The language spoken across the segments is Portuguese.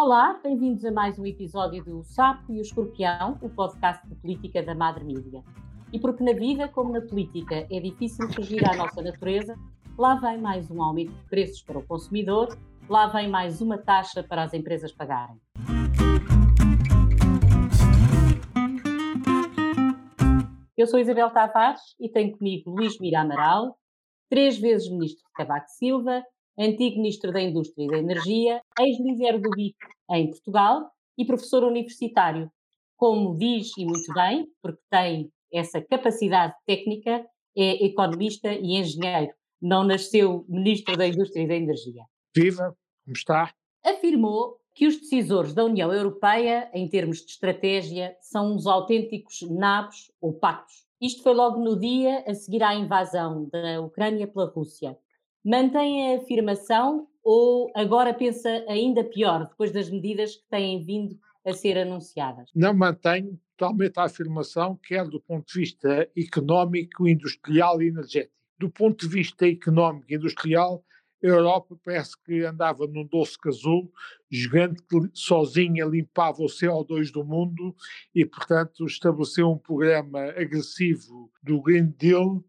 Olá, bem-vindos a mais um episódio do Sapo e o Escorpião, o podcast de política da Madre Mídia. E porque na vida, como na política, é difícil fugir à nossa natureza, lá vem mais um aumento de preços para o consumidor, lá vem mais uma taxa para as empresas pagarem. Eu sou Isabel Tavares e tenho comigo Luís Mira Amaral, três vezes Ministro de Cavaco Silva, antigo Ministro da Indústria e da Energia, ex-líder do BIC em Portugal e professor universitário. Como diz, e muito bem, porque tem essa capacidade técnica, é economista e engenheiro. Não nasceu Ministro da Indústria e da Energia. Viva, como está? Afirmou que os decisores da União Europeia, em termos de estratégia, são uns autênticos nabos ou patos. Isto foi logo no dia a seguir à invasão da Ucrânia pela Rússia. Mantém a afirmação ou agora pensa ainda pior, depois das medidas que têm vindo a ser anunciadas? Não mantenho totalmente a afirmação, quer do ponto de vista económico, industrial e energético. Do ponto de vista económico e industrial, Europa parece que andava num doce casulo, gigante que sozinha limpava o CO2 do mundo e, portanto, estabeleceu um programa agressivo do Green Deal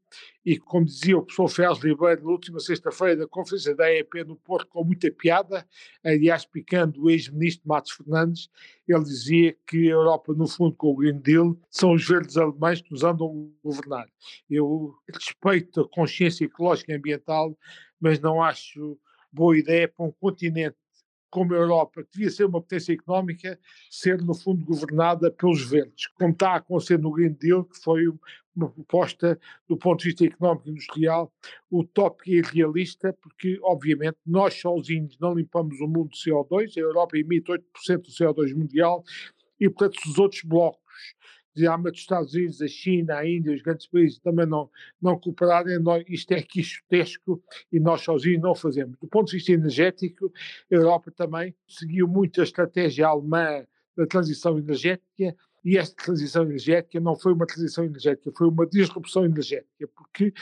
e, como dizia o professor Félix Ribeiro na última sexta-feira da conferência da EEP no Porto, com muita piada, aliás, picando o ex-ministro Matos Fernandes, ele dizia que a Europa, no fundo, com o Green Deal, são os verdes alemães que nos andam a governar. Eu respeito a consciência ecológica e ambiental, mas não acho boa ideia para um continente como a Europa, que devia ser uma potência económica, ser, no fundo, governada pelos verdes, como está a acontecer no Green Deal, que foi uma proposta, do ponto de vista económico e industrial, utópica e irrealista, porque, obviamente, nós sozinhos não limpamos o mundo de CO2, a Europa emite 8% do CO2 mundial, e, portanto, os outros blocos de ambos dos Estados Unidos, a China, a Índia, os grandes países também não, não cooperarem, nós, isto é quixotesco e nós sozinhos não fazemos. Do ponto de vista energético, a Europa também seguiu muito a estratégia alemã da transição energética e esta transição energética não foi uma transição energética, foi uma disrupção energética, porque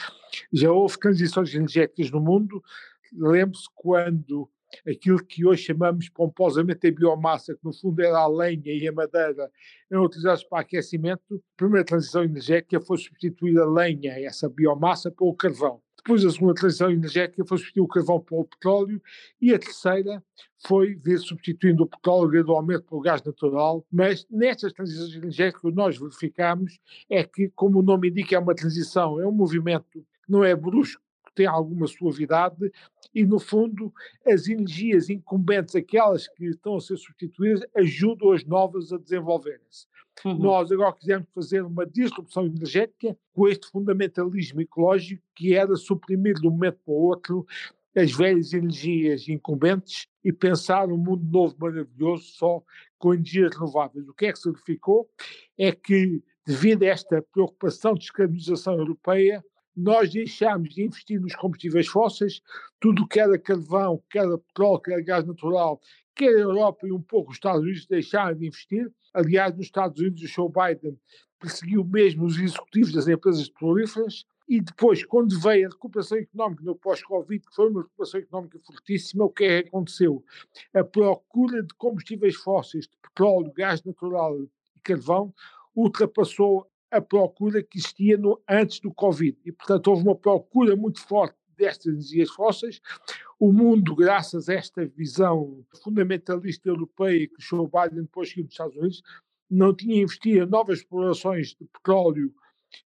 já houve transições energéticas no mundo. Lembre-se quando aquilo que hoje chamamos pomposamente a biomassa, que no fundo era a lenha e a madeira, eram utilizados para aquecimento, a primeira transição energética foi substituir a lenha, essa biomassa, pelo carvão. Depois a segunda transição energética foi substituir o carvão pelo petróleo e a terceira foi vir substituindo o petróleo gradualmente pelo gás natural, mas nestas transições energéticas que nós verificamos é que, como o nome indica, é uma transição, é um movimento não é brusco, tem alguma suavidade e, no fundo, as energias incumbentes, aquelas que estão a ser substituídas, ajudam as novas a desenvolverem-se. Uhum. Nós agora quisemos fazer uma disrupção energética com este fundamentalismo ecológico que era suprimir de um momento para o outro as velhas energias incumbentes e pensar um mundo novo maravilhoso só com energias renováveis. O que é que se verificou? É que, devido a esta preocupação de descarbonização europeia, nós deixámos de investir nos combustíveis fósseis, tudo que era carvão, que era petróleo, que era gás natural, quer a Europa e um pouco os Estados Unidos deixaram de investir. Aliás, nos Estados Unidos, o Joe Biden perseguiu mesmo os executivos das empresas petrolíferas. E depois, quando veio a recuperação económica no pós-Covid, que foi uma recuperação económica fortíssima, o que é que aconteceu? A procura de combustíveis fósseis, de petróleo, gás natural e carvão, ultrapassou a procura que existia no, antes do Covid. E, portanto, houve uma procura muito forte destas energias fósseis. O mundo, graças a esta visão fundamentalista europeia que o Joe Biden depois seguiu nos Estados Unidos, não tinha investido em novas explorações de petróleo,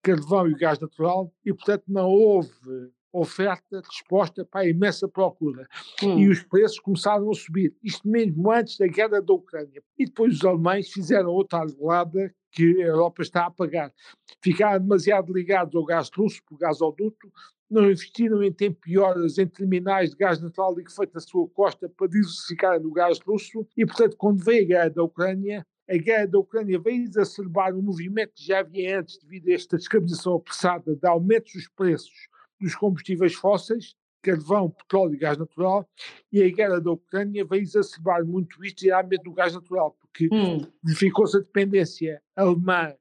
carvão e gás natural e, portanto, não houve oferta, resposta para a imensa procura. Hum. E os preços começaram a subir. Isto mesmo antes da guerra da Ucrânia. E depois os alemães fizeram outra arreglada que a Europa está a pagar. Ficaram demasiado ligados ao gás russo, por gasoduto, não investiram em tempo e horas em terminais de gás natural liquefeito na sua costa para diversificar no gás russo e, portanto, quando veio a guerra da Ucrânia, a guerra da Ucrânia veio exacerbar um movimento que já havia antes devido a esta descarbonização apressada de aumentos dos preços dos combustíveis fósseis, carvão, petróleo e gás natural, e a guerra da Ucrânia veio exacerbar muito isto, geralmente no gás natural, porque hum. verificou-se a dependência alemã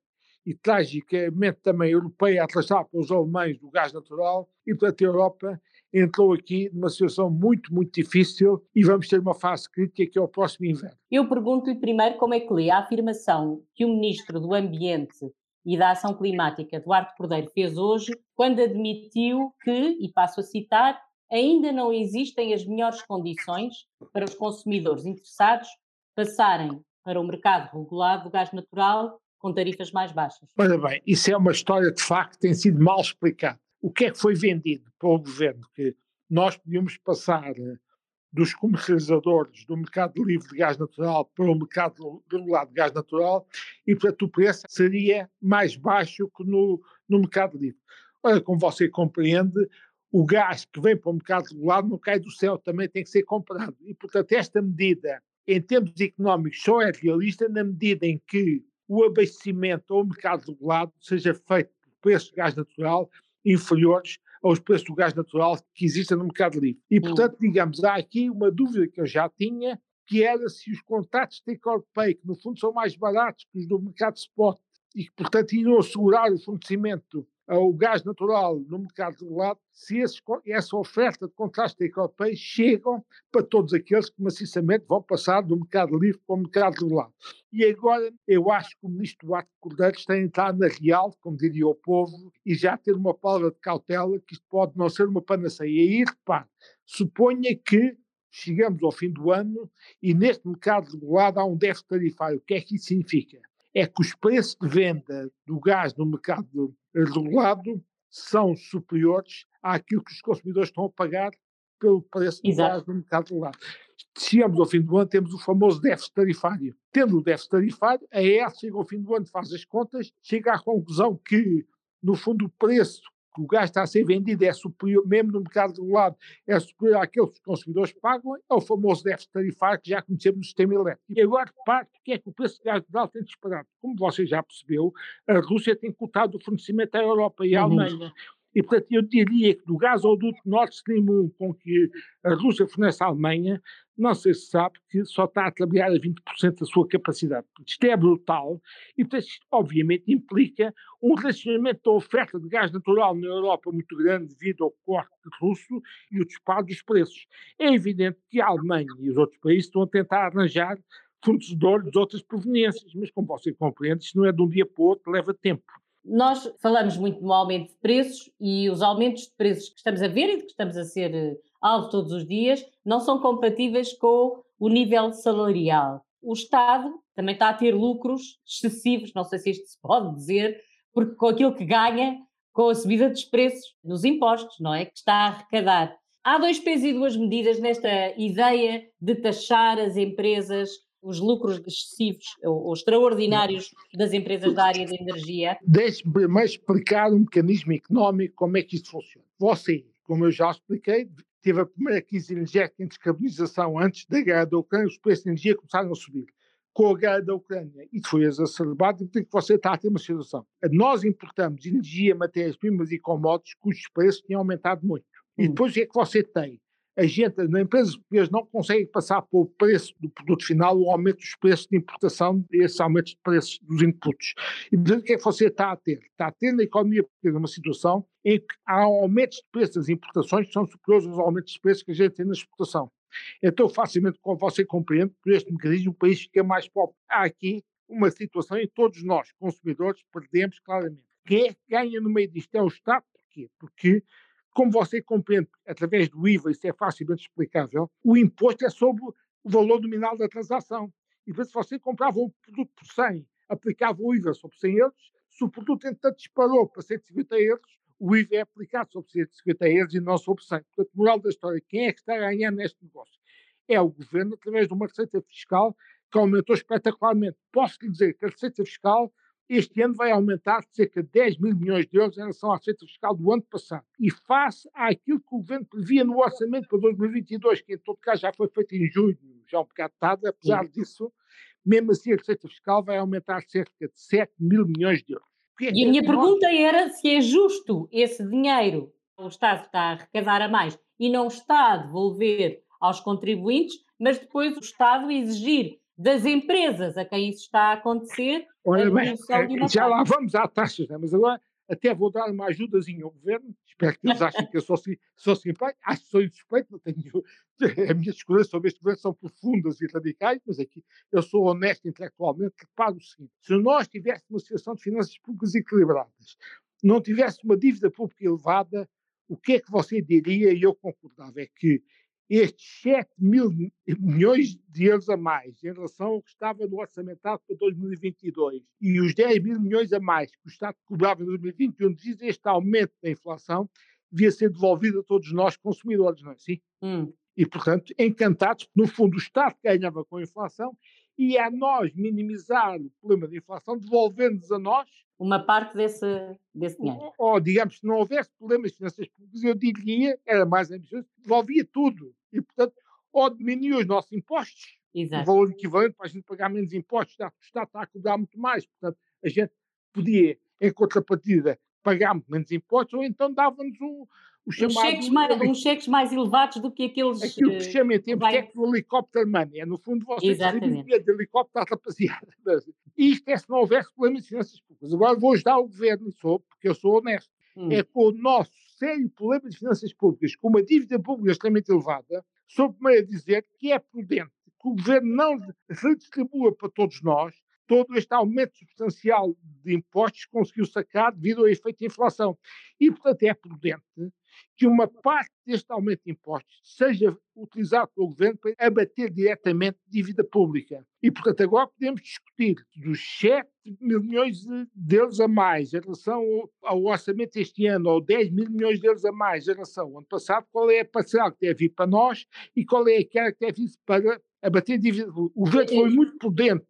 e tragicamente também europeia atrasada pelos alemães do gás natural, e portanto a Europa entrou aqui numa situação muito, muito difícil e vamos ter uma fase crítica que é o próximo inverno. Eu pergunto-lhe primeiro como é que lê a afirmação que o Ministro do Ambiente e da Ação Climática, Duarte Cordeiro, fez hoje, quando admitiu que, e passo a citar, ainda não existem as melhores condições para os consumidores interessados passarem para o mercado regulado do gás natural com tarifas mais baixas. Ora bem, isso é uma história de facto que tem sido mal explicada. O que é que foi vendido para o governo? Que nós podíamos passar eh, dos comercializadores do mercado livre de gás natural para o mercado regulado de gás natural e, portanto, o preço seria mais baixo que no, no mercado livre. Ora, como você compreende, o gás que vem para o mercado regulado não cai do céu, também tem que ser comprado. E, portanto, esta medida, em termos económicos, só é realista na medida em que o abastecimento ao mercado regulado seja feito por preços de gás natural inferiores aos preços do gás natural que existem no mercado livre. E, portanto, digamos, há aqui uma dúvida que eu já tinha, que era se os contratos de take-or-pay, que no fundo são mais baratos que os do mercado spot, e que, portanto, iriam assegurar o fornecimento ao gás natural no mercado regulado, se esses, essa oferta de contratos de take-or-pay chegam para todos aqueles que maciçamente vão passar do mercado livre para o mercado regulado. E agora eu acho que o ministro Duarte Cordeiro está a entrar na real, como diria o povo, e já ter uma palavra de cautela que isto pode não ser uma panaceia. E aí, repare, suponha que chegamos ao fim do ano e neste mercado regulado há um déficit tarifário. O que é que isso significa? É que os preços de venda do gás no mercado regulado são superiores àquilo que os consumidores estão a pagar pelo preço do gás no mercado regulado. Chegamos ao fim do ano, temos o famoso déficit tarifário. Tendo o déficit tarifário, a ES chega ao fim do ano, faz as contas, chega à conclusão que, no fundo, o preço que o gás está a ser vendido é superior, mesmo no mercado regulado, é superior àquele que os consumidores pagam, é o famoso déficit tarifário que já conhecemos no sistema elétrico. E agora, repare, que é que o preço do gás natural tem disparado. Como você já percebeu, a Rússia tem cortado o fornecimento à Europa e à uhum. Alemanha. E, portanto, eu diria que do gasoduto Nord Stream 1 com que a Rússia fornece à Alemanha, não sei se sabe que só está a trabalhar a 20% da sua capacidade. Isto é brutal e, portanto, isto obviamente implica um relacionamento da oferta de gás natural na Europa muito grande devido ao corte russo e o disparo dos preços. É evidente que a Alemanha e os outros países estão a tentar arranjar fornecedores de outras proveniências, mas como você compreende, isto não é de um dia para o outro, leva tempo. Nós falamos muito no aumento de preços e os aumentos de preços que estamos a ver e que estamos a ser eh, alvo todos os dias não são compatíveis com o nível salarial. O Estado também está a ter lucros excessivos, não sei se isto se pode dizer, porque com aquilo que ganha com a subida dos preços dos impostos, não é? Que está a arrecadar. Há dois pesos e duas medidas nesta ideia de taxar as empresas os lucros excessivos ou, extraordinários das empresas da área da energia. Deixe-me primeiro explicar um mecanismo económico, como é que isto funciona. Você, como eu já expliquei, teve a primeira crise energética em descarbonização antes da guerra da Ucrânia, os preços de energia começaram a subir. Com a guerra da Ucrânia, isso foi exacerbado, e que você está a ter uma situação. Nós importamos energia, matérias-primas e commodities cujos preços tinham aumentado muito. E hum. depois o que é que você tem? A gente, na empresa portuguesa, não consegue passar para o preço do produto final o aumento dos preços de importação esses aumentos de preços dos inputs. E o que é que você está a ter? Está a ter na economia portuguesa uma situação em que há aumentos de preços das importações que são superiores aos aumentos de preços que a gente tem na exportação. Então, facilmente, como você compreende, por este mecanismo, o país fica mais pobre. Há aqui uma situação em que todos nós, consumidores, perdemos claramente. Quem é que ganha no meio disto? É o Estado. Porquê? Porque como você compreende, através do IVA, isso é facilmente explicável, o imposto é sobre o valor nominal da transação. E se você comprava um produto por 100, aplicava o IVA sobre 100 euros, se o produto, entretanto, disparou para 150 euros, o IVA é aplicado sobre 150 euros e não sobre 100. Portanto, moral da história, quem é que está a ganhar neste negócio? É o governo, através de uma receita fiscal que aumentou espetacularmente. Posso lhe dizer que a receita fiscal este ano vai aumentar de cerca de 10 mil milhões de euros em relação à receita fiscal do ano passado. E face àquilo que o governo previa no orçamento para 2022, que em todo caso já foi feito em junho, já um bocado tarde, apesar Sim. disso, mesmo assim a receita fiscal vai aumentar de cerca de 7 mil milhões de euros. É e a minha pergunta era se é justo esse dinheiro o Estado está a arrecadar a mais e não está a devolver aos contribuintes, mas depois o Estado exigir das empresas a quem isso está a acontecer. Olha bem, eh, já lá vamos à taxas, né? mas agora até vou dar uma ajudazinha ao governo, espero que eles achem que eu sou, sou simpático, acho que sou insuspeito, não tenho, as minhas escolhas sobre este governo são profundas e radicais, mas aqui eu sou honesto intelectualmente, reparo o seguinte, se nós tivéssemos uma situação de finanças públicas equilibradas, não tivesse uma dívida pública elevada, o que é que você diria, e eu concordava, é que estes 7 mil milhões de euros a mais em relação ao que estava no orçamentário para 2022 e os 10 mil milhões a mais que o Estado cobrava em 2021, diz este aumento da inflação devia ser devolvido a todos nós consumidores, não é assim? Hum. E, portanto, encantados, no fundo o Estado ganhava com a inflação e a nós minimizar o problema da inflação, devolvendo-nos a nós uma parte desse, desse dinheiro. Ou, ou, digamos, se não houvesse problemas de finanças públicas, eu diria, era mais ambicioso, devolvia tudo. E, portanto, ou diminuía os nossos impostos, Exato. o valor equivalente para a gente pagar menos impostos, o Estado está a cobrar muito mais. Portanto, a gente podia, em contrapartida, pagar muito menos impostos, ou então dava-nos um, os chamados, cheques mais, uns cheques mais elevados do que aqueles. Aquilo que se chama em termos vai... técnicos o helicóptero money. É, no fundo, vocês têm de helicóptero à rapaziada. Isto é se não houvesse problemas de finanças públicas. Agora vou ajudar o governo, sou, porque eu sou honesto. Hum. É com o nosso sério problema de finanças públicas, com uma dívida pública extremamente elevada, sou o primeiro a dizer que é prudente que o governo não redistribua para todos nós todo este aumento substancial de impostos conseguiu sacar devido ao efeito de inflação. E, portanto, é prudente que uma parte deste aumento de impostos seja utilizado pelo governo para abater diretamente dívida pública. E, portanto, agora podemos discutir dos 7 mil milhões de euros a mais em relação ao, orçamento deste ano, ou 10 mil milhões de euros a mais em relação ao ano passado, qual é a parcela que deve vir para nós e qual é aquela que deve vir para abater dívida. O governo foi muito prudente,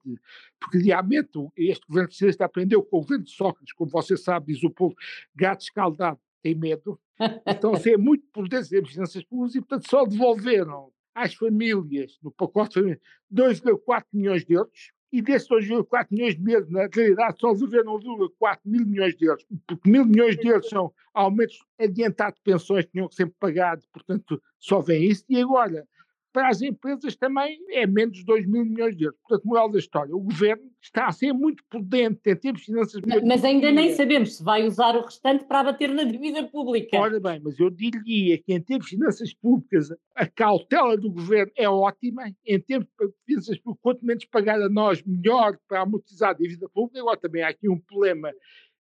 porque realmente este governo socialista aprendeu com o governo de Sócrates, como você sabe, diz o povo, gato escaldado tem medo, então ser é muito prudente em finanças públicas e, portanto, só devolveram às famílias, no pacote de famílias, 2,4 milhões de euros, e desses 2,4 milhões de euros, na realidade, só devolveram 1,4 mil milhões de euros, porque mil milhões de euros são aumentos adiantados de pensões que tinham que ser pagados, portanto, só vem isso, e agora para as empresas também é menos de 2 mil milhões de euros. Portanto, moral da história, o governo está a ser muito prudente em termos de finanças públicas. Mas ainda nem sabemos se vai usar o restante para abater na dívida pública. Ora bem, mas eu diria que em termos de finanças públicas a cautela do governo é ótima, em termos de finanças públicas, quanto menos pagar a nós, melhor para amortizar a dívida pública. Agora também há aqui um problema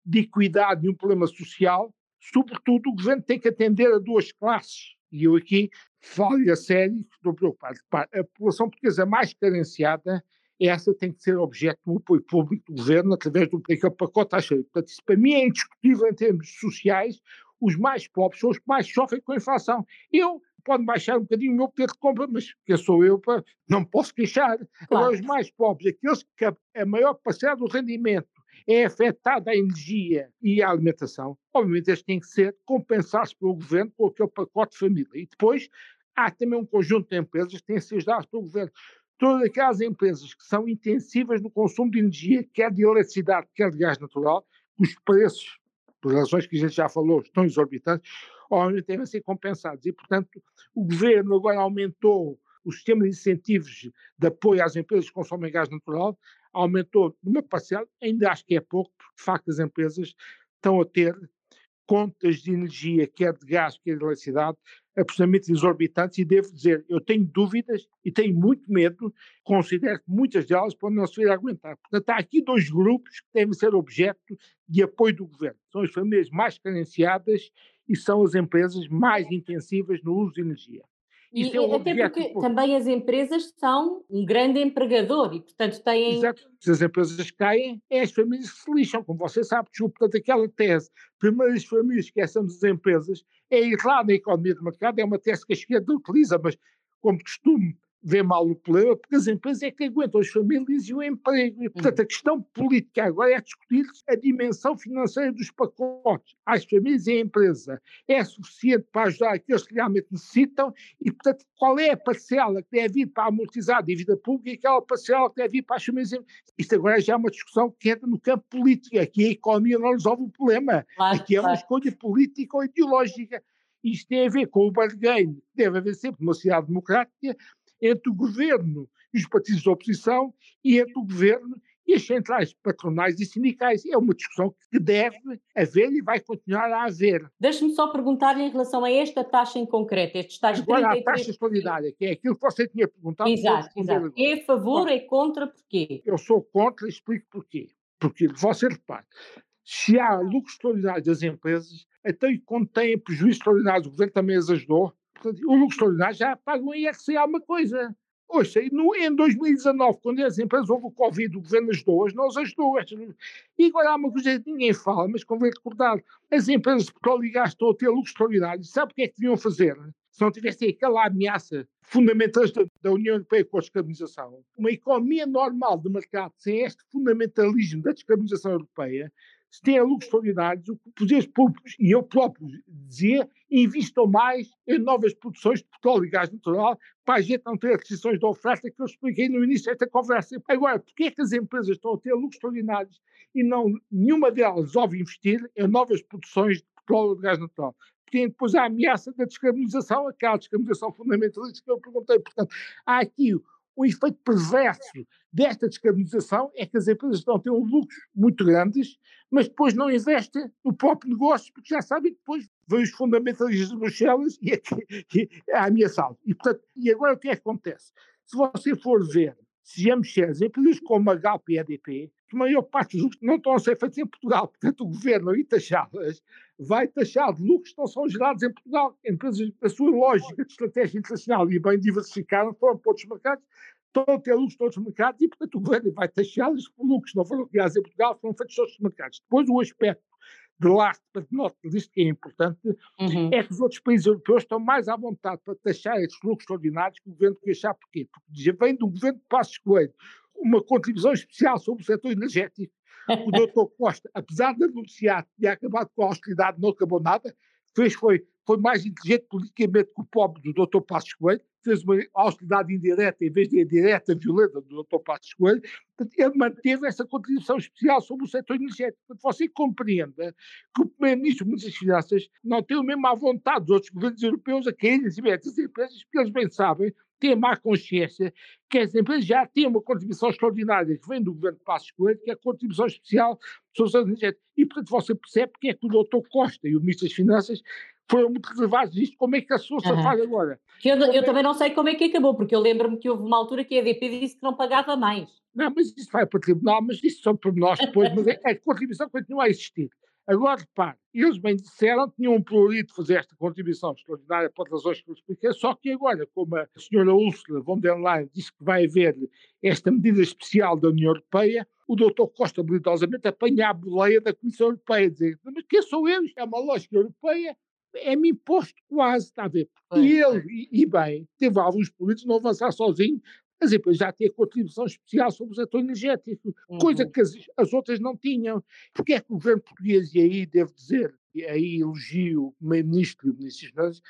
de equidade e um problema social. Sobretudo, o governo tem que atender a duas classes. E eu aqui falo a sério, estou preocupado. A população portuguesa mais carenciada, essa tem que ser objeto do apoio público do governo através do pacote taxa. Portanto, isso para mim é indiscutível em termos sociais. Os mais pobres são os que mais sofrem com a inflação. Eu pode baixar um bocadinho o meu poder de compra, mas que sou eu, para, não posso queixar. Claro. Agora, os mais pobres, aqueles que a, a maior parcela do rendimento é afetada a energia e a alimentação, obviamente eles têm que ser compensados pelo governo com aquele pacote de família. E depois há também um conjunto de empresas que têm que ser ajudadas pelo governo. Todas aquelas empresas que são intensivas no consumo de energia, quer de eletricidade, quer de gás natural, os preços, por razões que a gente já falou, estão exorbitantes, obviamente devem ser compensados. E, portanto, o governo agora aumentou o sistema de incentivos de apoio às empresas que consomem gás natural, aumentou numa parcela, ainda acho que é pouco, porque de facto as empresas estão a ter contas de energia, quer de gás, quer de eletricidade, absolutamente exorbitantes e devo dizer, eu tenho dúvidas e tenho muito medo, considero que muitas delas podem não se vir a aguentar. Portanto, há aqui dois grupos que devem ser objeto de apoio do governo. São as famílias mais carenciadas e são as empresas mais intensivas no uso de energia. Isso e, é até porque também as empresas são um grande empregador e, portanto, têm. Exato. Se as empresas caem, é as famílias que se lixam, como você sabe. Portanto, aquela tese, primeiro as famílias esquecemos as empresas, é ir lá na economia de mercado, é uma tese que a esquerda utiliza, mas, como costume, vê mal o problema, porque as empresas é que aguentam as famílias e o emprego. E, portanto, a questão política agora é discutir a dimensão financeira dos pacotes às famílias e à empresa. É suficiente para ajudar aqueles que realmente necessitam e, portanto, qual é a parcela que deve vir para amortizar a dívida pública e aquela parcela que deve vir para as famílias. Isto agora já é uma discussão que entra no campo político. Aqui a economia não resolve o problema. Claro, Aqui é uma claro. escolha política ou ideológica. Isto tem a ver com o bargain, deve haver sempre uma sociedade democrática, entre o governo e os partidos de oposição e entre o governo e as centrais patronais e sindicais. É uma discussão que deve haver e vai continuar a haver. Deixe-me só perguntar-lhe em relação a esta taxa em concreto, estes tais Agora, 33... a taxa solidária, que é aquilo que você tinha perguntado. Exato, exato. É a favor, Bom, é contra, porquê? Eu sou contra e explico porquê. Porque, você repare, se há lucros extraordinários das empresas, até quando têm prejuízos extraordinários, o governo também as ajudou, o lucro extraordinário já paga um IRC alguma coisa. Ouça, no, em 2019, quando as empresas houve o Covid, o governo ajudou-as, nós ajudou E agora há uma coisa que ninguém fala, mas convém recordar: as empresas de petróleo e gás estão a ter lucros extraordinários. Sabe o que é que deviam fazer? Se não tivessem aquela ameaça fundamentalista da União Europeia com a descarbonização, uma economia normal de mercado, sem este fundamentalismo da descarbonização europeia, se tem lucros extraordinários, os poderes públicos, e eu próprio dizia, investam mais em novas produções de petróleo e gás natural para a gente não ter restrições de oferta que eu expliquei no início desta conversa. Agora, porquê é que as empresas estão a ter lucros extraordinários e não nenhuma delas resolve investir em novas produções de petróleo e gás natural? Porque depois a ameaça da descarbonização, aquela descarbonização fundamentalista que eu perguntei. Portanto, há aqui o efeito perverso desta descarbonização é que as empresas estão a ter lucros muito grandes, mas depois não investem no próprio negócio, porque já sabem que depois vêm os fundamentalistas de Bruxelas e, é, a ameaçá-los. E, e agora o que é que acontece? Se você for ver, sejamos sérios, empresas como a Galp e a EDP, que a maior parte dos lucros não estão a ser feitos em Portugal, portanto o governo, ao taxá-las, vai taxar de lucros que não são gerados em Portugal. Empresas, a sua lógica de estratégia internacional e bem diversificada foram para outros mercados, estão a ter lucros todos os mercados e, portanto, o governo vai taxá-los por lucros não foram criados em Portugal, foram feitos todos os mercados. Depois, o aspecto de last but not least, que é importante, uhum. é que os outros países europeus estão mais à vontade para taxar estes lucros extraordinários que o governo quer achar. Porquê? Porque vem do governo de Passos Coelho uma contribuição especial sobre o setor energético. O doutor Costa, apesar de anunciar que tinha acabado com a austeridade, não acabou nada, fez foi, foi mais inteligente politicamente que o pobre do doutor Passos Coelho, fez uma austeridade indireta em vez de indireta, violenta do doutor Passos Coelho, ele manteve essa contribuição especial sobre o setor energético. Você compreenda que o primeiro-ministro o Ministro das Finanças não tem o mesmo à vontade dos outros governos europeus a caírem em essas empresas, porque eles bem sabem ter má consciência que as empresas já têm uma contribuição extraordinária que vem do governo de Passos Coelho, que é a contribuição especial sobre os energéticos. E, portanto, você percebe porque é que o doutor Costa e o Ministro das Finanças foram muito reservados disto. Como é que a sua uhum. faz agora? Eu, eu é... também não sei como é que acabou, porque eu lembro-me que houve uma altura que a EDP disse que não pagava mais. Não, mas isso vai para o tribunal, mas isso são por nós depois, mas é, a contribuição continua a existir. Agora, repare, eles bem disseram, tinham um prurido fazer esta contribuição extraordinária por razões que eu expliquei, só que agora, como a senhora Ursula von der Leyen disse que vai haver esta medida especial da União Europeia, o doutor Costa habilidosamente apanha a boleia da Comissão Europeia, dizer, mas quem sou eu? Isto é uma lógica europeia, é-me imposto quase, está a ver? E ele, e, e bem, teve alguns políticos não avançar sozinho, as empresas já têm contribuição especial sobre o setor energético, uhum. coisa que as, as, outras não tinham. Porque é que o governo português, e aí devo dizer, e aí elogio o primeiro-ministro e o ministro Finanças,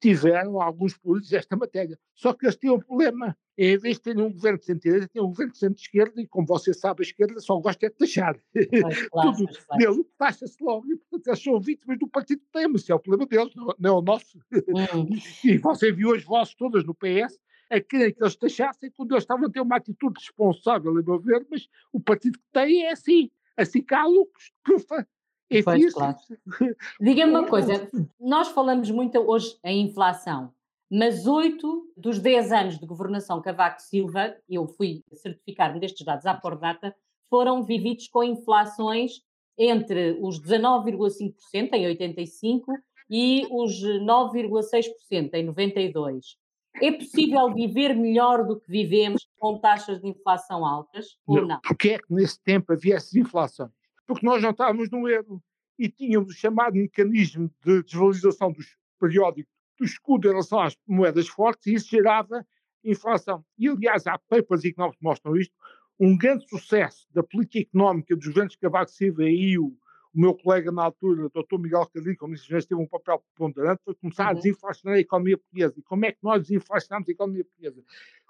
tiveram alguns políticos desta matéria. Só que eles têm um problema. Em vez de terem um governo de centro-direita, têm um governo de centro-esquerda e, como você sabe, a esquerda só gosta de taxar. Claro, Tudo nele taxa-se logo. E, portanto, eles são vítimas do partido que tem, mas é o problema deles, não, não é o nosso. Hum. E você viu as vozes todas no PS a querer que eles taxassem quando eles estavam a ter uma atitude responsável, a meu ver, mas o partido que tem é assim. Assim que há lucros. É pois, claro. Diga-me uma coisa, nós falamos muito hoje em inflação, mas oito dos dez anos de governação Cavaco Silva, eu fui certificar-me destes dados à por data, foram vividos com inflações entre os 19,5% em 85 e os 9,6% em 92. É possível viver melhor do que vivemos com taxas de inflação altas ou não? Porquê é que nesse tempo havia essas inflações? Porque nós não estávamos no euro e tínhamos o chamado mecanismo de desvalorização dos periódicos do escudo em relação às moedas fortes e isso gerava inflação. E, aliás, há papers económicos que mostram isto. Um grande sucesso da política económica dos governos Cavaco Silva e o o meu colega na altura, o Dr. Miguel Cadilho, como disse, teve um papel preponderante, foi começar uhum. a desinflacionar a economia portuguesa. E como é que nós desinflacionamos a economia portuguesa?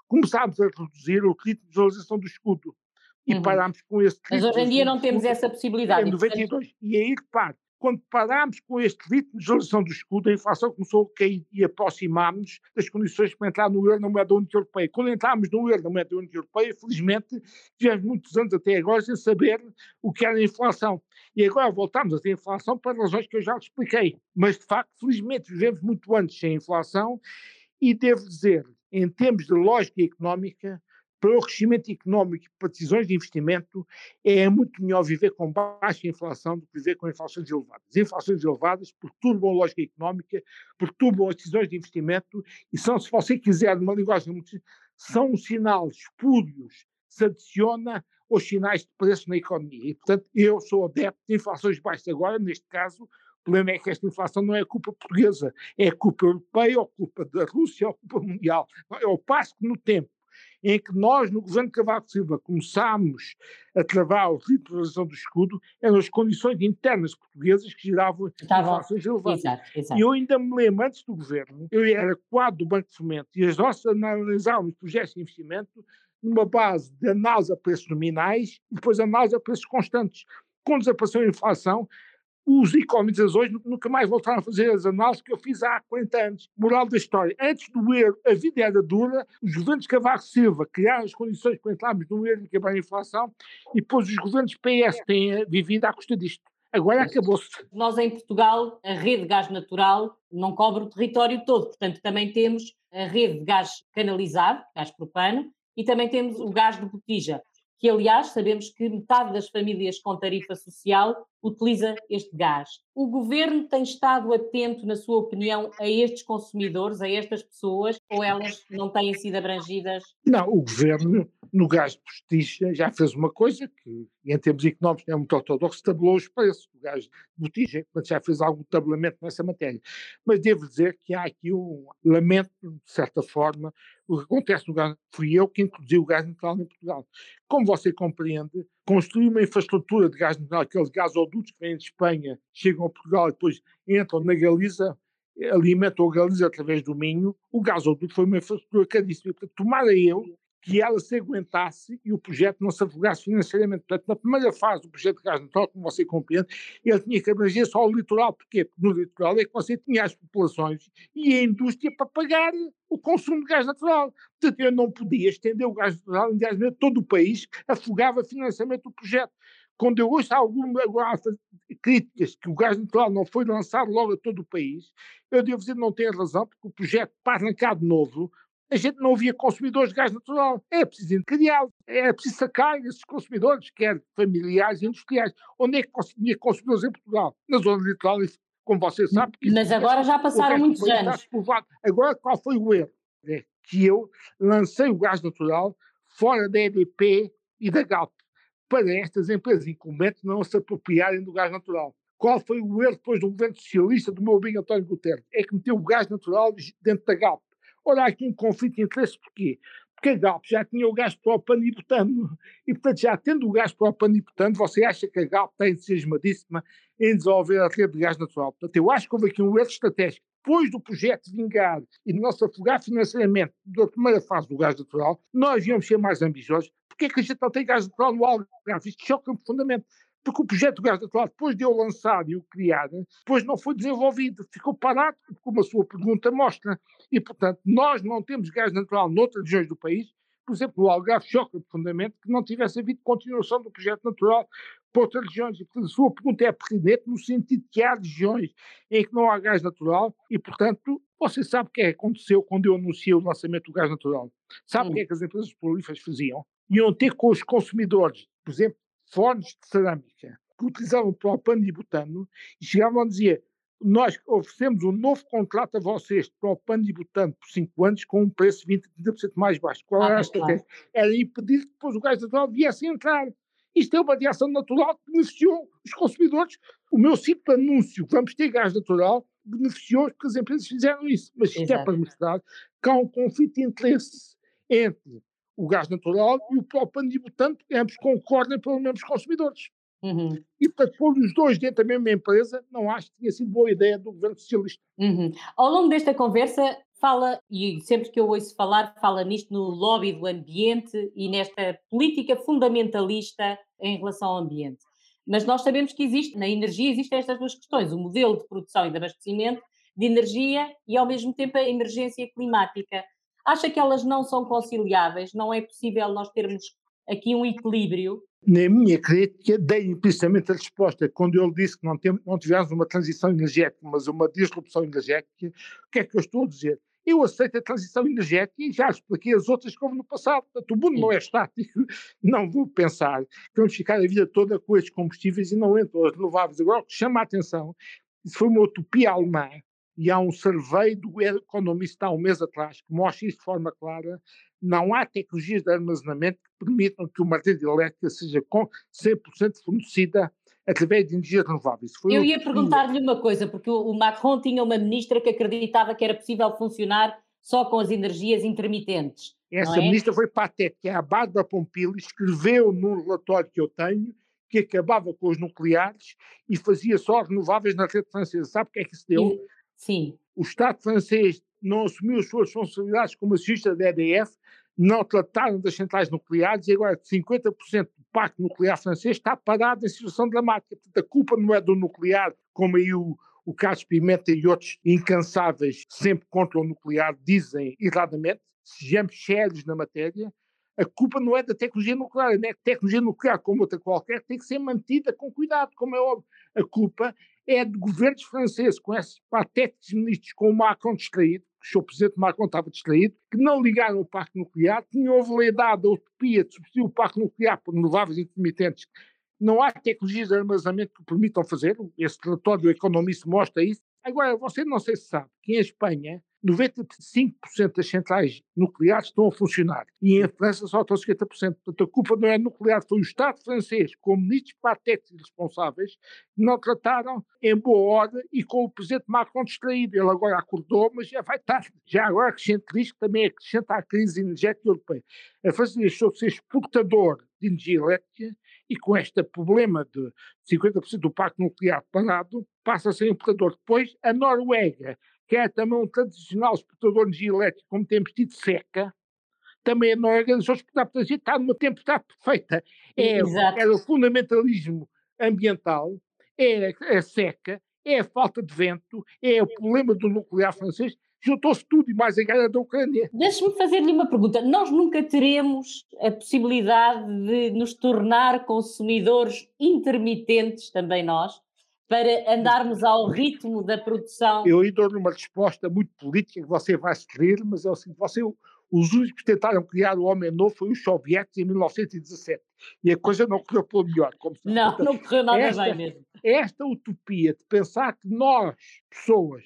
Começámos a reduzir o ritmo de valorização do escudo. E uhum. parámos com esse Mas hoje em dia não temos essa possibilidade. Em 92. E aí, repare, quando parámos com este ritmo de geração do escudo, a inflação começou a cair e aproximámos das condições para entrar no euro na moeda única europeia. Quando entrámos no euro na moeda única europeia, felizmente, tivemos muitos anos até agora sem saber o que era a inflação. E agora voltamos a ter inflação para razões que eu já expliquei. Mas, de facto, felizmente, vivemos muito antes sem inflação e devo dizer, em termos de lógica económica, para o crescimento económico e para decisões de investimento, é muito melhor viver com baixa inflação do que viver com inflações elevadas. Inflações elevadas perturbam a lógica económica, perturbam as decisões de investimento e são, se você quiser, numa linguagem muito são um sinal espúrios, se adiciona aos sinais de preço na economia. E, portanto, eu sou adepto de inflações baixas agora, neste caso, o problema é que esta inflação não é culpa portuguesa, é culpa europeia, ou culpa da Rússia, ou culpa mundial. É o passo que no tempo em que nós, no governo de Cavaco Silva, começámos a travar o ritmo de valorização do escudo, eram as condições internas portuguesas que geravam inflações elevadas. E eu ainda me lembro, antes do governo, eu era quadro do Banco de Fomento e as nossas analisávamos projetos de investimento numa base de análise a preços nominais e depois análise a preços constantes. Quando desapareceu a inflação, os economistas hoje nunca mais voltaram a fazer as análises que eu fiz há 40 anos. Moral da história, antes do erro, a vida era dura, os governos Cavaco Silva criaram as condições para entrarmos no erro e quebrar a inflação, e depois os governos PS têm vivido à custa disto. Agora acabou-se. Nós em Portugal, a rede de gás natural não cobre o território todo, portanto também temos a rede de gás canalizado, gás propano, e também temos o gás de botija que aliás sabemos que metade das famílias com tarifa social utiliza este gás. O governo tem estado atento, na sua opinião, a estes consumidores, a estas pessoas, ou elas não têm sido abrangidas? Não, o governo, no gás de botija, já fez uma coisa que, em termos económicos, é muito ortodoxo, tabulou os preços do gás de botija, mas já fez algum tabulamento nessa matéria. Mas devo dizer que há aqui um lamento, de certa forma, o que acontece no gás, fui eu que introduzi o gás natural em Portugal. Como você compreende, construir uma infraestrutura de gás natural, aqueles gasodutos que vêm de Espanha, chegam a Portugal e depois entram na Galiza, alimentam a Galiza através do Minho, o gasoduto foi uma infraestrutura caríssima. Portanto, tomara eu que ela se aguentasse e o projeto não se afogasse financeiramente. Portanto, na primeira fase do projeto de gás natural, como você compreende, ele tinha que abranger só o litoral. Porquê? Porque no litoral é que você tinha as populações e a indústria para pagar o consumo de gás natural. Portanto, eu não podia estender o gás natural em todo o país, afogava financeiramente o projeto. Quando eu ouço algumas críticas que o gás natural não foi lançado logo a todo o país, eu devo dizer que não tem razão, porque o projeto, de novo, a gente não havia consumidores de gás natural. É preciso criá-los, é preciso sacar esses consumidores, quer familiares e industriais. Onde é que tinha consumidores em Portugal? Na zona litoral, como você sabe. Mas agora já passaram muitos anos. Agora, qual foi o erro? É que eu lancei o gás natural fora da EDP e da Galp, para estas empresas incumbentes não se apropriarem do gás natural. Qual foi o erro depois do governo socialista do meu amigo António Guterres? É que meteu o gás natural dentro da Galp. Ora, há aqui um conflito de interesse, porquê? Porque a Galp já tinha o gás propano e butano. E, portanto, já tendo o gás propano e butano, você acha que a Galp está entusiasmadíssima em desenvolver a rede de gás natural. Portanto, eu acho que houve aqui um erro estratégico. Depois do projeto vingar e do nosso afogar financeiramente da primeira fase do gás natural, nós íamos ser mais ambiciosos. Porquê é que a gente não tem gás natural no Algarve? Isto choca-me profundamente porque o projeto do gás natural, depois de eu lançar e o criar, depois não foi desenvolvido, ficou parado, como a sua pergunta mostra. E, portanto, nós não temos gás natural noutras regiões do país, por exemplo, o Algarve choca profundamente que não tivesse havido continuação do projeto natural para outras regiões. E, portanto, a sua pergunta é pertinente no sentido que há regiões em que não há gás natural e, portanto, você sabe o que é que aconteceu quando eu anunciei o lançamento do gás natural. Sabe o que é que as empresas prolíferas faziam? Iam ter com os consumidores, por exemplo, fornos de cerâmica que utilizavam propano e butano e chegavam a dizer nós oferecemos um novo contrato a vocês de propano e butano por 5 anos com um preço 20, 30% mais baixo. Qual ah, era a estratégia? Era impedir que depois o gás natural viesse a entrar. Isto é uma reação natural que beneficiou os consumidores. O meu simples anúncio, vamos ter gás natural, beneficiou porque as empresas fizeram isso. Mas isto Exato. é para mostrar que há um conflito de interesse entre o gás natural e o próprio butano, ambos concordam pelos mesmos consumidores. Uhum. E para pôr os dois dentro da mesma empresa, não acho que tenha sido boa ideia do governo socialista. Uhum. Ao longo desta conversa, fala, e sempre que eu ouço falar, fala nisto no lobby do ambiente e nesta política fundamentalista em relação ao ambiente. Mas nós sabemos que existe, na energia existem estas duas questões, o modelo de produção e de abastecimento de energia e ao mesmo tempo a emergência climática. Acha que elas não são conciliáveis? Não é possível nós termos aqui um equilíbrio? Na minha crítica, dei implicitamente a resposta quando ele disse que não, não tivemos uma transição energética, mas uma disrupção energética. O que é que eu estou a dizer? Eu aceito a transição energética e já expliquei as outras como no passado. Portanto, o mundo não é estático. Não vou pensar que vamos ficar a vida toda com estes combustíveis e não entram as renováveis. Agora, o que chama a atenção, isso foi uma utopia alemã, e há um survey do Economist há um mês atrás que mostra isso de forma clara, não há tecnologias de armazenamento que permitam que uma rede elétrica seja com 100% fornecida através de energias renováveis. Eu ia perguntar-lhe uma coisa, porque o Macron tinha uma ministra que acreditava que era possível funcionar só com as energias intermitentes. Essa é? ministra foi patética, é a Bárbara Pompili, escreveu no relatório que eu tenho que acabava com os nucleares e fazia só renováveis na rede francesa. Sabe o que é que isso deu? Sim. O Estado francês não assumiu as suas responsabilidades como acionista da EDF, não trataram das centrais nucleares e agora 50% do parque nuclear francês está parado em situação dramática. Portanto, a culpa não é do nuclear, como aí o, o Carlos Pimenta e outros incansáveis sempre contra o nuclear dizem erradamente, sejamos sérios na matéria, a culpa não é da tecnologia nuclear, né? a tecnologia nuclear, como outra qualquer, tem que ser mantida com cuidado, como é óbvio. A culpa é de governos franceses, com esses patéticos ministros, com o Macron distraído, o seu presidente Macron estava distraído, que não ligaram o parque nuclear, tinham validade a utopia de substituir o parque nuclear por renováveis intermitentes. Não há tecnologias de armazenamento que permitam fazer, esse relatório do Economist mostra isso. Agora, você não sei se sabe que em Espanha 95% das centrais nucleares estão a funcionar e em França só estão 50%. Portanto, a culpa não é nuclear, foi o Estado francês, com ministros patéticos e responsáveis, que não trataram em boa hora e com o presidente Macron distraído. Ele agora acordou, mas já vai tarde. Já agora acrescenta risco, também acrescenta à crise energética europeia. A França deixou de ser exportador de energia elétrica e com este problema de 50% do parque nuclear parado, passa a ser importador. Depois, a Noruega que é também um tradicional exportador de energia elétrica, como temos tido seca, também Noruega deixou exportar, portanto, a está numa tempestade perfeita. É, é o fundamentalismo ambiental, é a seca, é a falta de vento, é o problema do nuclear francês, juntou-se tudo e mais a guerra da Ucrânia. Deixe-me fazer-lhe uma pergunta. Nós nunca teremos a possibilidade de nos tornar consumidores intermitentes, também nós, para andarmos ao ritmo da produção. Eu aí dou-lhe uma resposta muito política que você vai se rir, mas é o seguinte: você, os únicos que tentaram criar o homem novo foram os soviéticos em 1917 e a coisa não correu pelo melhor. Como não, não correu nada esta, bem mesmo. Esta utopia de pensar que nós, pessoas,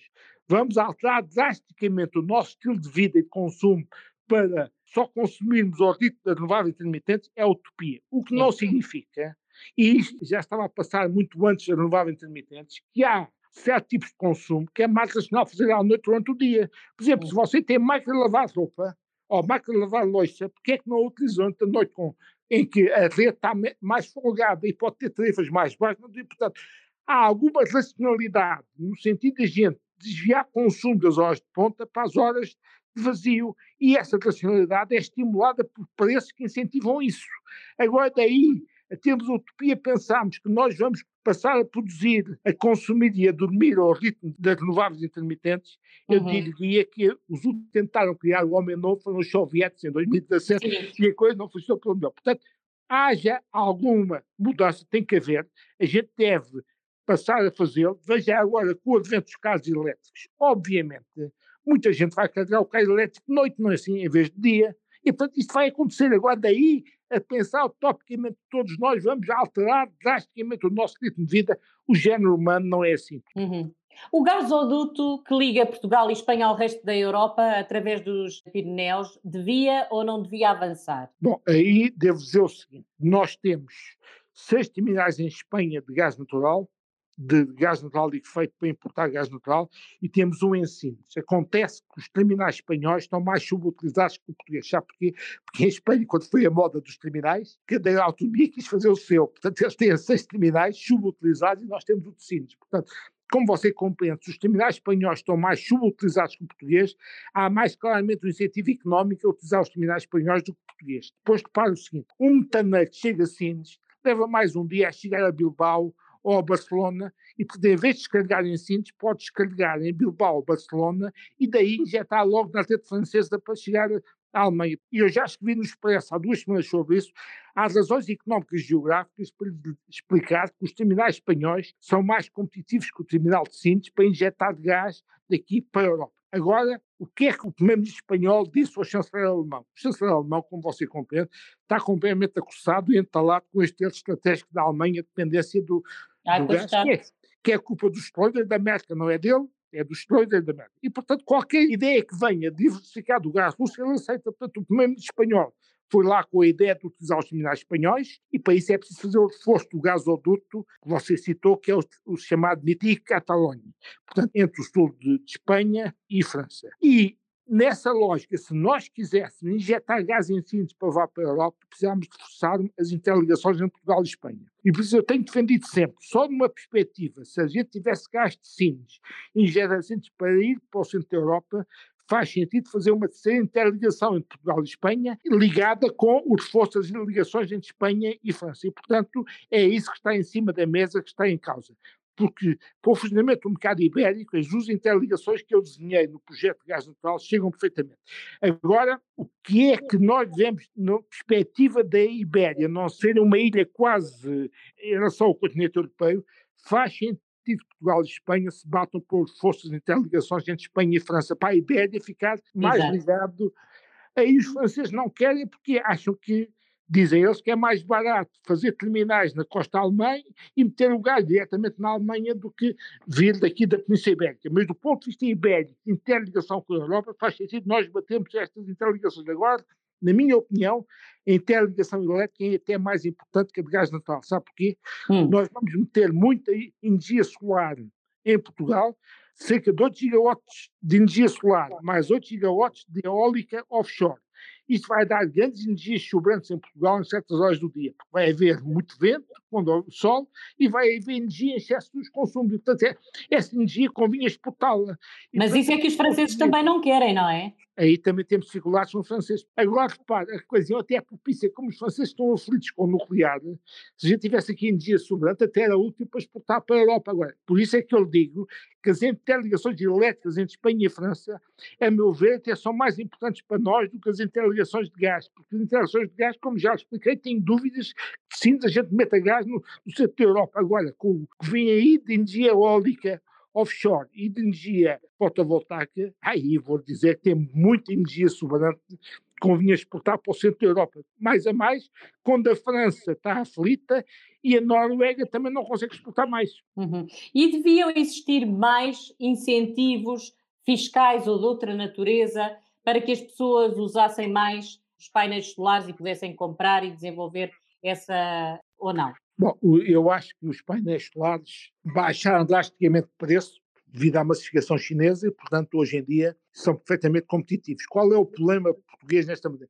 vamos alterar drasticamente o nosso estilo de vida e de consumo para só consumirmos ao ritmo das renováveis intermitentes é utopia. O que não significa e isto já estava a passar muito antes das renováveis intermitentes, que há certos tipos de consumo que é mais racional fazer à noite durante o dia. Por exemplo, se você tem máquina de lavar roupa ou máquina de lavar louça, porque é que não a utiliza durante a noite com, em que a rede está mais folgada e pode ter tarifas mais baixas? Portanto, há alguma racionalidade no sentido de a gente desviar consumo das horas de ponta para as horas de vazio. E essa racionalidade é estimulada por preços que incentivam isso. Agora, daí temos a utopia, pensamos que nós vamos passar a produzir, a consumir e a dormir ao ritmo das renováveis intermitentes, eu uhum. diria que os últimos tentaram criar o homem novo foram os soviéticos em 2017 Sim. e a coisa não funcionou pelo melhor. Portanto, haja alguma mudança, tem que haver, a gente deve passar a fazê-lo. Veja agora com o advento dos carros elétricos, obviamente, muita gente vai carregar o carro elétrico de noite, não é assim, em vez de dia. E, portanto, isto vai acontecer agora daí a pensar utopicamente todos nós vamos alterar drasticamente o nosso ritmo de vida. O género humano não é assim. Uhum. O gasoduto que liga Portugal e Espanha ao resto da Europa através dos Pirineus devia ou não devia avançar? Bom, aí devo dizer o seguinte: nós temos seis terminais em Espanha de gás natural, de gás natural feito para importar gás natural e temos um ensino. Acontece que os terminais espanhóis estão mais subutilizados que o português. Sabe porquê? Porque em Espanha, quando foi a moda dos terminais, cada autonomia quis fazer o seu. Portanto, eles têm seis terminais subutilizados e nós temos o de Portanto, como você compreende, se os terminais espanhóis estão mais subutilizados que o português, há mais claramente um incentivo económico a utilizar os terminais espanhóis do que o português. Depois repare o seguinte, um metaneiro que chega a Sines leva mais um dia a chegar a Bilbao ou a Barcelona, e porque em vez de descarregar em Sintes, pode descarregar em Bilbao ou Barcelona, e daí está logo na rede francesa para chegar à Alemanha. E eu já escrevi no Expresso há duas semanas sobre isso. Há razões económicas e geográficas para explicar que os terminais espanhóis são mais competitivos que o terminal de Sintes para injetar gás daqui para a Europa. Agora, o que é que o primeiro-ministro espanhol disse ao chanceler alemão? O chanceler alemão, como você compreende, está completamente acossado e entalado com este estratégico da Alemanha, dependência do, ah, do gás, que é, que é culpa dos Schroeder da América, não é dele, é dos Schroeder da América. E, portanto, qualquer ideia que venha diversificar do gás russo, ele aceita. Portanto, o primeiro-ministro espanhol foi lá com a ideia de utilizar os terminais espanhóis e para isso é preciso fazer o reforço do gasoduto que você citou, que é o, o chamado Mitic Catalonha, portanto, entre o sul de, de Espanha e França. E nessa lógica, se nós quiséssemos injetar gás em Sintes para levar para a Europa, precisamos de forçar as interligações entre Portugal e Espanha. E por isso eu tenho defendido sempre, só numa perspectiva, se a gente tivesse gás de Sintes, injetar Sintes para ir para o centro da Europa, faz sentido fazer uma terceira interligação entre Portugal e Espanha, ligada com o reforço das ligações entre Espanha e França. E, portanto, é isso que está em cima da mesa, que está em causa. Porque, para o funcionamento do mercado ibérico, as duas interligações que eu desenhei no projeto de gás natural chegam perfeitamente. Agora, o que é que nós devemos, na perspectiva da Ibéria, não ser uma ilha quase em relação ao continente europeu, faz sentido que Portugal e Espanha se batam por forças de interligações entre Espanha e França para a Ibéria ficar mais Exato. ligado. Aí os franceses não querem porque acham que, dizem eles, que é mais barato fazer terminais na costa alemã e meter o gás diretamente na Alemanha do que vir daqui da Península Ibérica. Mas do ponto de vista ibérico, interligação com a Europa, faz sentido nós batemos estas interligações agora na minha opinião, a interligação elétrica é até mais importante que a de gás natural. Sabe porquê? Hum. Nós vamos meter muita energia solar em Portugal, cerca de 8 gigawatts de energia solar, mais 8 gigawatts de eólica offshore. Isto vai dar grandes energias sobrantes em Portugal em certas horas do dia, porque vai haver muito vento, quando o sol, e vai haver energia em excesso dos consumos. Portanto, é, essa energia convinha exportá-la. Mas isso é que os franceses também não querem, não é? Aí também temos dificuldades com os franceses. Agora, repare, a coisa até é propícia, como os franceses estão aflitos com o nuclear, se a gente tivesse aqui energia sobrante, até era útil para exportar para a Europa agora. Por isso é que eu digo que as interligações elétricas entre Espanha e França, a meu ver, até são mais importantes para nós do que as interligações de gás, porque as interligações de gás, como já expliquei, têm dúvidas que sim, a gente meta gás no, no centro da Europa. Agora, com o que vem aí de energia eólica, offshore e de energia fotovoltaica, aí vou dizer que tem muita energia sobrante convinha exportar para o centro da Europa, mais a mais, quando a França está aflita e a Noruega também não consegue exportar mais. Uhum. E deviam existir mais incentivos fiscais ou de outra natureza para que as pessoas usassem mais os painéis solares e pudessem comprar e desenvolver essa ou não? Bom, eu acho que os painéis solares baixaram drasticamente de preço devido à massificação chinesa e, portanto, hoje em dia são perfeitamente competitivos. Qual é o problema português nesta medida?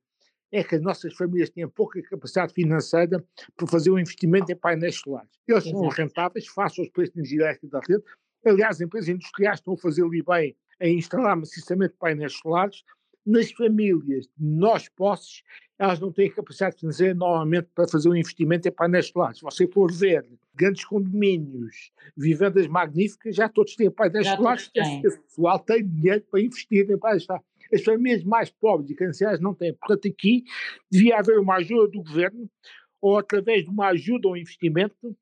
É que as nossas famílias têm pouca capacidade financeira para fazer um investimento em painéis solares. Eles Exato. são rentáveis, face aos preços de energia elétrica da rede. Aliás, as empresas industriais estão a fazer ali bem a instalar maciçamente painéis solares. Nas famílias nós posses, elas não têm capacidade financeira normalmente para fazer um investimento em painéis solares. Se você for ver grandes condomínios, vivendas magníficas, já todos têm painéis solares, esse pessoal tem dinheiro para investir em painéis solares. As famílias mais pobres e carenciais não têm. Portanto, aqui devia haver uma ajuda do governo ou através de uma ajuda ao investimento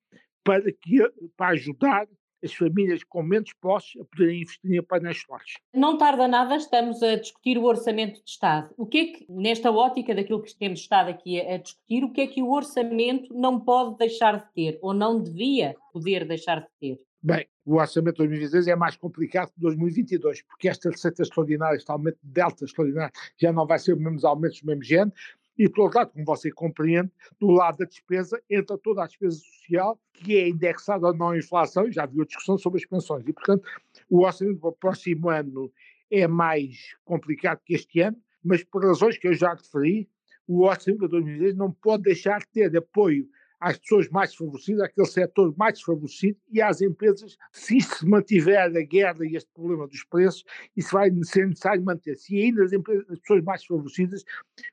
para, que, para ajudar as famílias com menos posses a poderem investir em painéis solares. Não tarda nada, estamos a discutir o orçamento de Estado. O que é que, nesta ótica daquilo que temos estado aqui a, a discutir, o que é que o orçamento não pode deixar de ter, ou não devia poder deixar de ter? Bem, o orçamento de 2023 é mais complicado que 2022, porque esta receita extraordinária, este aumento de delta extraordinário, já não vai ser os mesmos aumentos do mesmo género, e, por outro lado, como você compreende, do lado da despesa entra toda a despesa social que é indexada não à inflação, já havia discussão sobre as pensões, e, portanto, o orçamento para o próximo ano é mais complicado que este ano, mas por razões que eu já referi, o orçamento de 2010 não pode deixar de ter apoio às pessoas mais desfavorecidas, àquele setor mais desfavorecido e às empresas, se se mantiver a guerra e este problema dos preços, isso vai ser necessário manter-se. E ainda as, empresas, as pessoas mais desfavorecidas,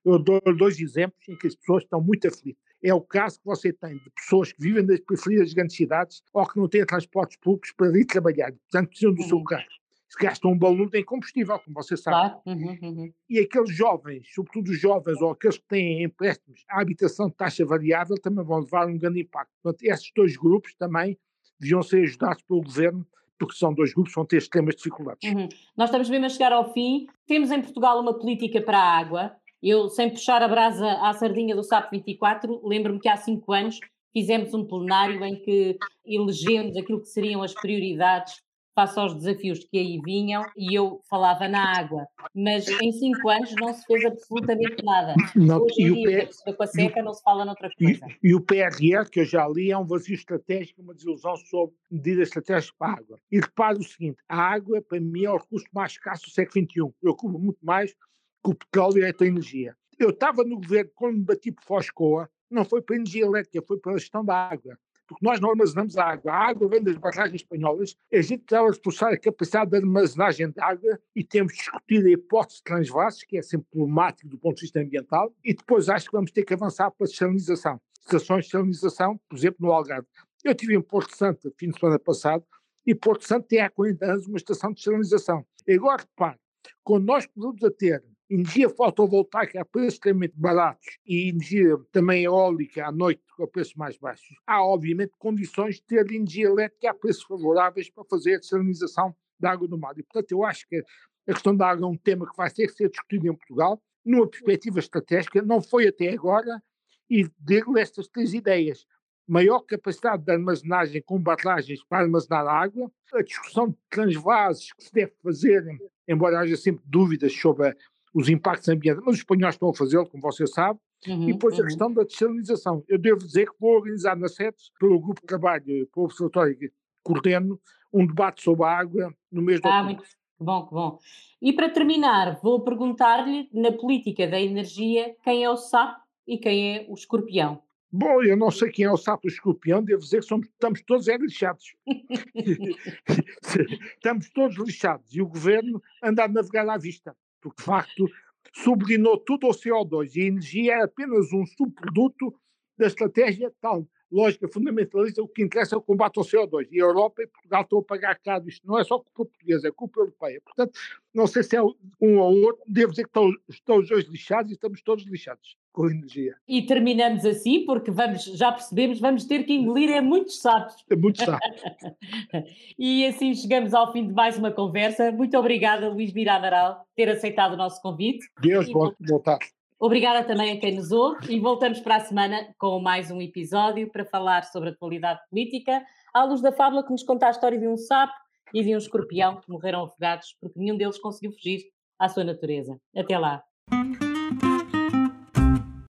eu dou dois exemplos em que as pessoas estão muito aflitas. é o caso que você tem de pessoas que vivem nas periferias das grandes cidades ou que não têm transportes públicos para ir trabalhar, portanto precisam do uhum. seu carro. Se gastam um balão em combustível, como você sabe. Claro. Uhum, uhum. E aqueles jovens, sobretudo os jovens ou aqueles que têm empréstimos à habitação de taxa variável, também vão levar um grande impacto. Portanto, esses dois grupos também deviam ser ajudados pelo governo porque são dois grupos que vão ter extremas dificuldades. Uhum. Nós estamos mesmo a chegar ao fim. Temos em Portugal uma política para a água. Eu, sem puxar a brasa à sardinha do SAP 24, lembro-me que há cinco anos fizemos um plenário em que elegemos aquilo que seriam as prioridades face aos desafios que aí vinham e eu falava na água, mas em cinco anos não se fez absolutamente nada. Não, Hoje em dia, P... com a seca, não se fala noutra coisa. E, e, o PRR, que eu já li, é um vazio estratégico, uma desilusão sobre medidas estratégicas para a água. E repare o seguinte, a água, para mim, é o recurso mais escasso do século XXI. Preocupa muito mais que o petróleo e a energia. Eu estava no governo, quando me bati por Foscoa, não foi para a energia elétrica, foi para a gestão da água porque nós não armazenamos a água. A água vem das barragens espanholas. A gente precisava reforçar a capacidade de armazenagem de água e temos discutido a hipótese de transvases, que é sempre problemático do ponto de vista ambiental, e depois acho que vamos ter que avançar para a desalinização. Estações de desalinização, por exemplo, no Algarve. Eu estive em Porto Santo, fim de semana passado, e Porto Santo tem há 40 anos uma estação de desalinização. E agora, repare, quando nós podemos a ter energia fotovoltaica a preços extremamente baratos e energia também eólica à noite a preços mais baixos, há obviamente condições de ter energia elétrica a preços favoráveis para fazer a desalinização da água do mar. E, portanto, eu acho que a questão da água é um tema que vai ter que ser discutido em Portugal, numa perspectiva estratégica, não foi até agora, e digo estas três ideias. Maior capacidade de armazenagem com barragens para armazenar água, a discussão de transvases que se deve fazer, embora haja sempre dúvidas sobre a os impactos ambientais, mas os espanhóis estão a fazê-lo, como você sabe, uhum, e depois uhum. a questão da desalinização. Eu devo dizer que vou organizar na SETES, pelo grupo de trabalho, pelo observatório que coordeno, um debate sobre a água no mês de ah, outubro. Muito bom, que bom. E para terminar, vou perguntar-lhe, na política da energia, quem é o sapo e quem é o escorpião? Bom, eu não sei quem é o sapo e o escorpião, devo dizer que somos, estamos todos é lixados. estamos todos lixados e o governo anda a navegar à vista porque de facto sublinou tudo ao CO2 e a energia é apenas um subproduto da estratégia tal lógica fundamentalista, o que interessa é o combate ao CO2. E a Europa e Portugal estão a pagar caro isto. Não é só culpa portuguesa, é culpa europeia. Portanto, não sei se é um ou outro, devo dizer que estão, estão os dois lixados e estamos todos lixados com energia. E terminamos assim, porque vamos, já percebemos, vamos ter que engolir é muitos sapos. É muitos sapos. e assim chegamos ao fim de mais uma conversa. Muito obrigada, Luís Mira Amaral, por ter aceitado o nosso convite. Deus, boa, boa tarde. Obrigada também a quem nos ouve e voltamos para a semana com mais um episódio para falar sobre a atualidade política, à luz da fábula que nos conta a história de um sapo e de um escorpião que morreram afogados porque nenhum deles conseguiu fugir à sua natureza. Até lá.